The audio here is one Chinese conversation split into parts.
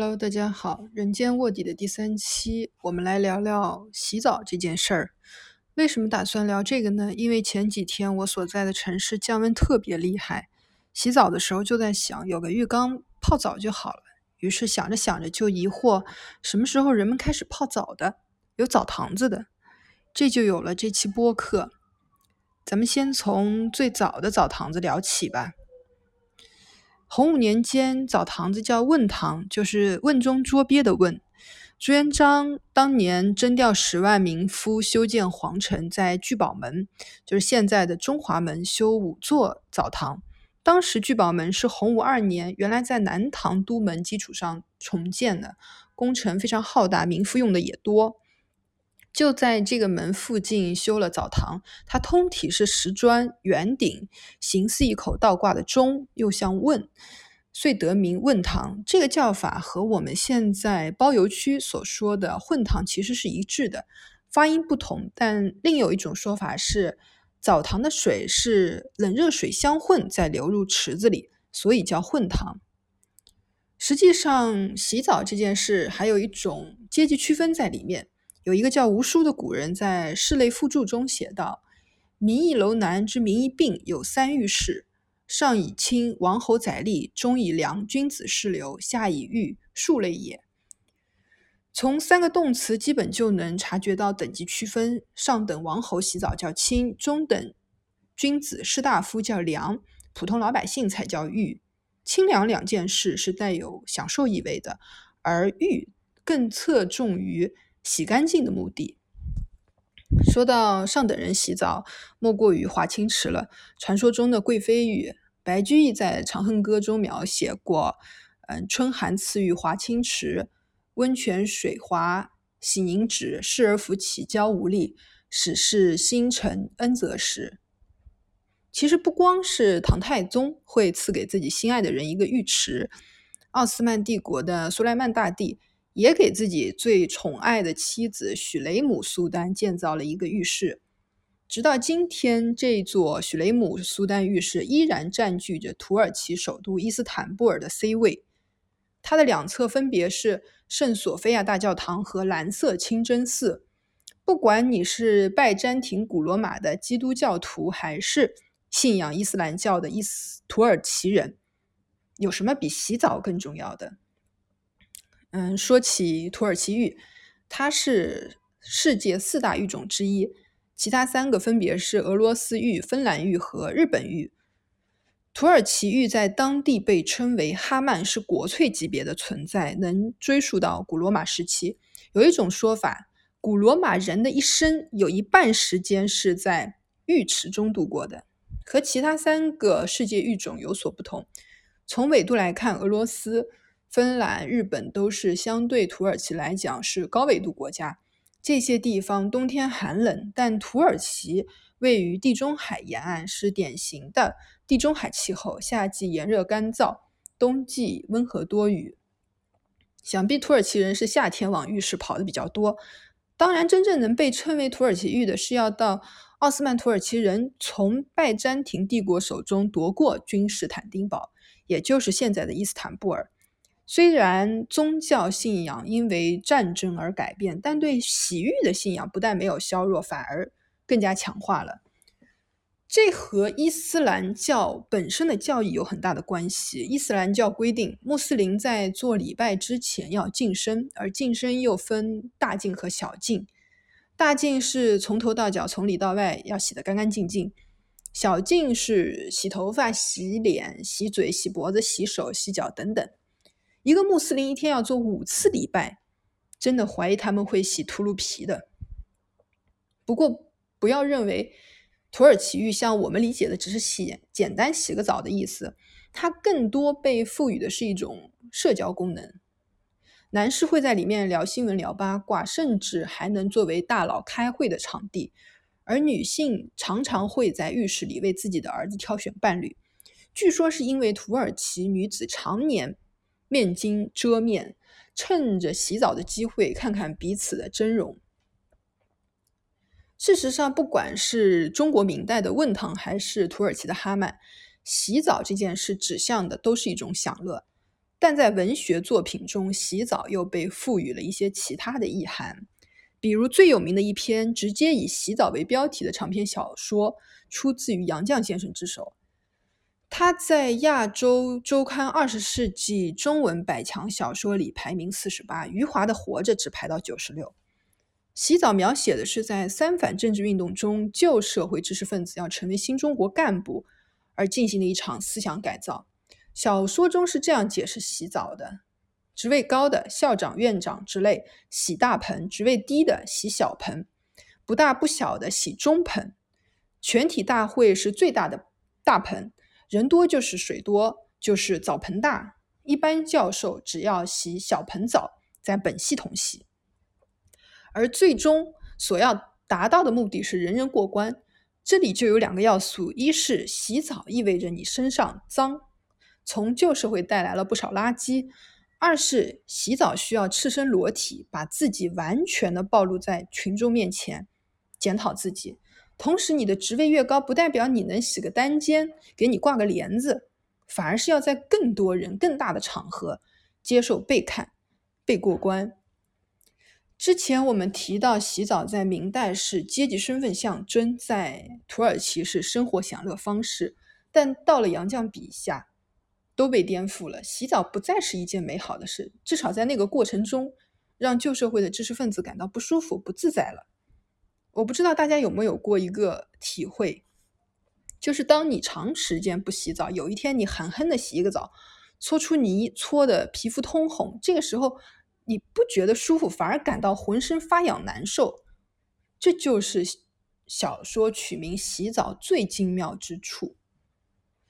Hello，大家好，人间卧底的第三期，我们来聊聊洗澡这件事儿。为什么打算聊这个呢？因为前几天我所在的城市降温特别厉害，洗澡的时候就在想，有个浴缸泡澡就好了。于是想着想着就疑惑，什么时候人们开始泡澡的？有澡堂子的，这就有了这期播客。咱们先从最早的澡堂子聊起吧。洪武年间，澡堂子叫问堂，就是瓮中捉鳖的瓮。朱元璋当年征调十万民夫修建皇城，在聚宝门，就是现在的中华门，修五座澡堂。当时聚宝门是洪武二年，原来在南唐都门基础上重建的，工程非常浩大，民夫用的也多。就在这个门附近修了澡堂，它通体是石砖圆顶，形似一口倒挂的钟，又像瓮，遂得名瓮堂。这个叫法和我们现在包邮区所说的混堂其实是一致的，发音不同。但另有一种说法是，澡堂的水是冷热水相混再流入池子里，所以叫混堂。实际上，洗澡这件事还有一种阶级区分在里面。有一个叫吴书的古人，在《室内附注》中写道：“民邑楼南之民邑并有三浴室，上以清王侯宰吏，中以良君子士流，下以御庶类也。”从三个动词基本就能察觉到等级区分：上等王侯洗澡叫清，中等君子士大夫叫良，普通老百姓才叫御。清凉两件事是带有享受意味的，而御更侧重于。洗干净的目的。说到上等人洗澡，莫过于华清池了。传说中的贵妃浴，白居易在《长恨歌》中描写过：“嗯，春寒赐浴华清池，温泉水滑洗凝脂，侍儿扶起娇无力，始是新承恩泽时。”其实不光是唐太宗会赐给自己心爱的人一个浴池，奥斯曼帝国的苏莱曼大帝。也给自己最宠爱的妻子许雷姆苏丹建造了一个浴室，直到今天，这座许雷姆苏丹浴室依然占据着土耳其首都伊斯坦布尔的 C 位。它的两侧分别是圣索菲亚大教堂和蓝色清真寺。不管你是拜占庭古罗马的基督教徒，还是信仰伊斯兰教的伊斯土耳其人，有什么比洗澡更重要的？嗯，说起土耳其浴，它是世界四大浴种之一，其他三个分别是俄罗斯浴、芬兰浴和日本浴。土耳其浴在当地被称为哈曼，是国粹级别的存在，能追溯到古罗马时期。有一种说法，古罗马人的一生有一半时间是在浴池中度过的，和其他三个世界浴种有所不同。从纬度来看，俄罗斯。芬兰、日本都是相对土耳其来讲是高纬度国家，这些地方冬天寒冷，但土耳其位于地中海沿岸，是典型的地中海气候，夏季炎热干燥，冬季温和多雨。想必土耳其人是夏天往浴室跑的比较多。当然，真正能被称为土耳其浴的是要到奥斯曼土耳其人从拜占庭帝国手中夺过君士坦丁堡，也就是现在的伊斯坦布尔。虽然宗教信仰因为战争而改变，但对洗浴的信仰不但没有削弱，反而更加强化了。这和伊斯兰教本身的教义有很大的关系。伊斯兰教规定，穆斯林在做礼拜之前要净身，而净身又分大净和小净。大净是从头到脚、从里到外要洗得干干净净；小净是洗头发、洗脸、洗嘴、洗脖子、洗手、洗脚等等。一个穆斯林一天要做五次礼拜，真的怀疑他们会洗秃噜皮的。不过，不要认为土耳其浴像我们理解的只是洗简单洗个澡的意思，它更多被赋予的是一种社交功能。男士会在里面聊新闻、聊八卦，甚至还能作为大佬开会的场地；而女性常常会在浴室里为自己的儿子挑选伴侣。据说是因为土耳其女子常年。面巾遮面，趁着洗澡的机会看看彼此的真容。事实上，不管是中国明代的问堂，还是土耳其的哈曼，洗澡这件事指向的都是一种享乐。但在文学作品中，洗澡又被赋予了一些其他的意涵。比如最有名的一篇直接以洗澡为标题的长篇小说，出自于杨绛先生之手。他在亚洲周刊二十世纪中文百强小说里排名四十八，余华的《活着》只排到九十六。洗澡描写的是在三反政治运动中，旧社会知识分子要成为新中国干部而进行的一场思想改造。小说中是这样解释洗澡的：职位高的校长、院长之类洗大盆，职位低的洗小盆，不大不小的洗中盆。全体大会是最大的大盆，人多就是水多，就是澡盆大。一般教授只要洗小盆澡，在本系统洗。而最终所要达到的目的是人人过关，这里就有两个要素：一是洗澡意味着你身上脏，从旧社会带来了不少垃圾；二是洗澡需要赤身裸体，把自己完全的暴露在群众面前，检讨自己。同时，你的职位越高，不代表你能洗个单间，给你挂个帘子，反而是要在更多人、更大的场合接受被看、被过关。之前我们提到，洗澡在明代是阶级身份象征，在土耳其是生活享乐方式，但到了杨绛笔下，都被颠覆了。洗澡不再是一件美好的事，至少在那个过程中，让旧社会的知识分子感到不舒服、不自在了。我不知道大家有没有过一个体会，就是当你长时间不洗澡，有一天你狠狠的洗一个澡，搓出泥，搓的皮肤通红，这个时候。你不觉得舒服，反而感到浑身发痒难受，这就是小说取名《洗澡》最精妙之处。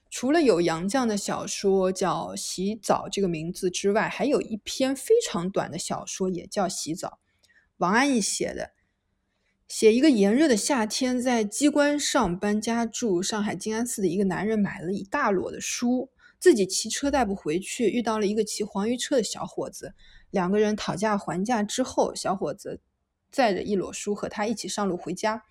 除了有杨绛的小说叫《洗澡》这个名字之外，还有一篇非常短的小说也叫《洗澡》，王安忆写的，写一个炎热的夏天，在机关上班家住上海静安寺的一个男人买了一大摞的书，自己骑车带不回去，遇到了一个骑黄鱼车的小伙子。两个人讨价还价之后，小伙子载着一摞书和他一起上路回家。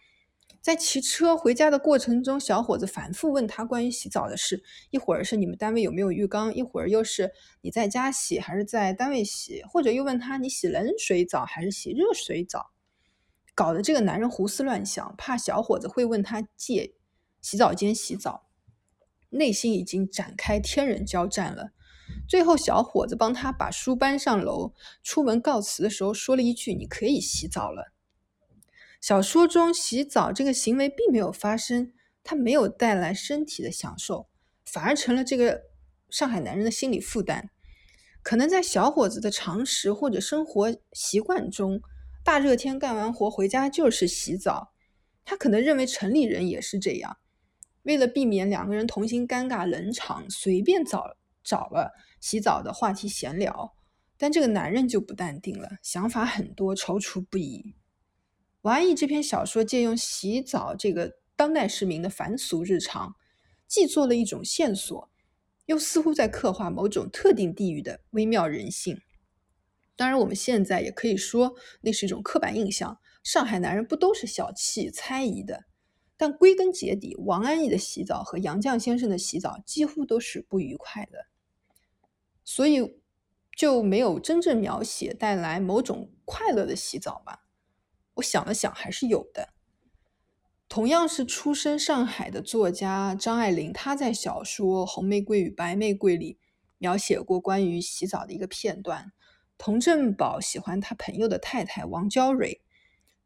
在骑车回家的过程中，小伙子反复问他关于洗澡的事，一会儿是你们单位有没有浴缸，一会儿又是你在家洗还是在单位洗，或者又问他你洗冷水澡还是洗热水澡，搞得这个男人胡思乱想，怕小伙子会问他借洗澡间洗澡，内心已经展开天人交战了。最后，小伙子帮他把书搬上楼，出门告辞的时候说了一句：“你可以洗澡了。”小说中洗澡这个行为并没有发生，它没有带来身体的享受，反而成了这个上海男人的心理负担。可能在小伙子的常识或者生活习惯中，大热天干完活回家就是洗澡，他可能认为城里人也是这样。为了避免两个人同行尴尬冷场，随便找。找了洗澡的话题闲聊，但这个男人就不淡定了，想法很多，踌躇不已。王安忆这篇小说借用洗澡这个当代市民的凡俗日常，既做了一种线索，又似乎在刻画某种特定地域的微妙人性。当然，我们现在也可以说那是一种刻板印象：上海男人不都是小气猜疑的？但归根结底，王安忆的洗澡和杨绛先生的洗澡几乎都是不愉快的。所以就没有真正描写带来某种快乐的洗澡吧？我想了想，还是有的。同样是出身上海的作家张爱玲，她在小说《红玫瑰与白玫瑰》里描写过关于洗澡的一个片段。童振宝喜欢他朋友的太太王娇蕊，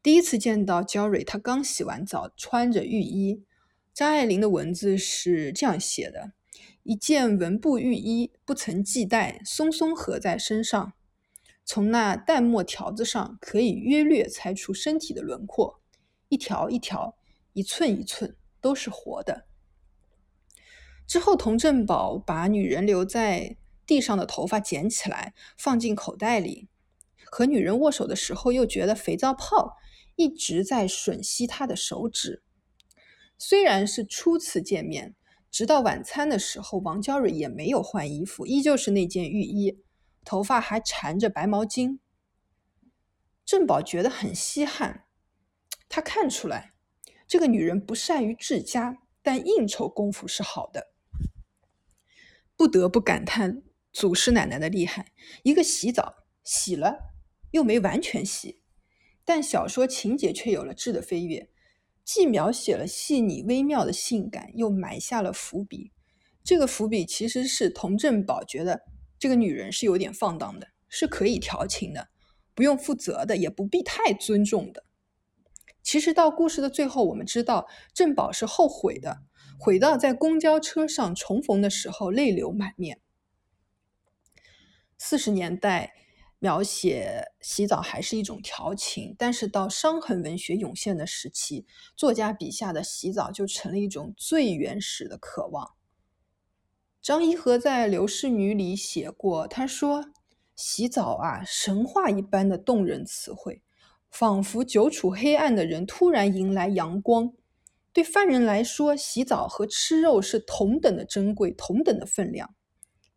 第一次见到娇蕊，她刚洗完澡，穿着浴衣。张爱玲的文字是这样写的。一件纹布浴衣，不曾系带，松松合在身上。从那淡墨条子上，可以约略猜出身体的轮廓，一条一条，一寸一寸，都是活的。之后，童振宝把女人留在地上的头发捡起来，放进口袋里。和女人握手的时候，又觉得肥皂泡一直在吮吸他的手指。虽然是初次见面。直到晚餐的时候，王娇蕊也没有换衣服，依旧是那件浴衣，头发还缠着白毛巾。郑宝觉得很稀罕，他看出来这个女人不善于治家，但应酬功夫是好的。不得不感叹祖师奶奶的厉害，一个洗澡洗了又没完全洗，但小说情节却有了质的飞跃，既描写了细腻微妙的性感，又埋下了伏笔。这个伏笔其实是童振宝觉得这个女人是有点放荡的，是可以调情的，不用负责的，也不必太尊重的。其实到故事的最后，我们知道振宝是后悔的，悔到在公交车上重逢的时候泪流满面。四十年代描写洗澡还是一种调情，但是到伤痕文学涌现的时期，作家笔下的洗澡就成了一种最原始的渴望。张一和在《刘氏女》里写过，他说：“洗澡啊，神话一般的动人词汇。”仿佛久处黑暗的人突然迎来阳光。对犯人来说，洗澡和吃肉是同等的珍贵，同等的分量。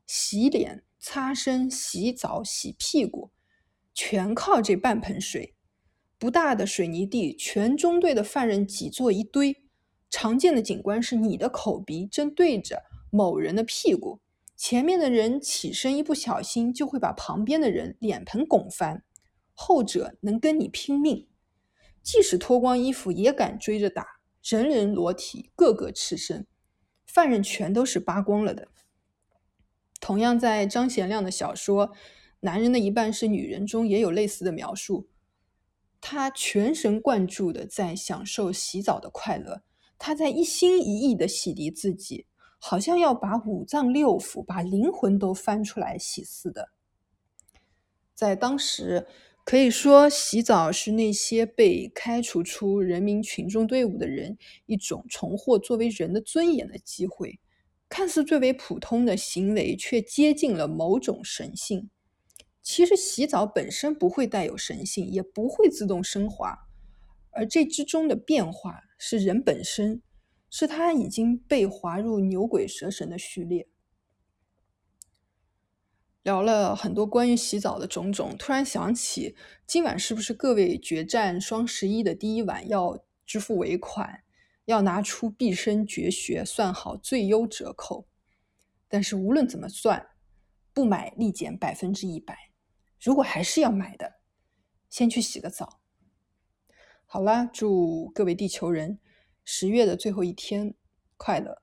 洗脸、擦身、洗澡、洗屁股，全靠这半盆水。不大的水泥地，全中队的犯人挤作一堆。常见的景观是你的口鼻正对着某人的屁股，前面的人起身一不小心就会把旁边的人脸盆拱翻。后者能跟你拼命，即使脱光衣服也敢追着打，人人裸体，个个赤身，犯人全都是扒光了的。同样，在张贤亮的小说《男人的一半是女人》中也有类似的描述。他全神贯注的在享受洗澡的快乐，他在一心一意的洗涤自己，好像要把五脏六腑、把灵魂都翻出来洗似的。在当时。可以说，洗澡是那些被开除出人民群众队伍的人一种重获作为人的尊严的机会。看似最为普通的行为，却接近了某种神性。其实，洗澡本身不会带有神性，也不会自动升华，而这之中的变化是人本身，是他已经被划入牛鬼蛇神的序列。聊了很多关于洗澡的种种，突然想起今晚是不是各位决战双十一的第一晚要支付尾款，要拿出毕生绝学算好最优折扣。但是无论怎么算，不买立减百分之一百。如果还是要买的，先去洗个澡。好啦，祝各位地球人十月的最后一天快乐。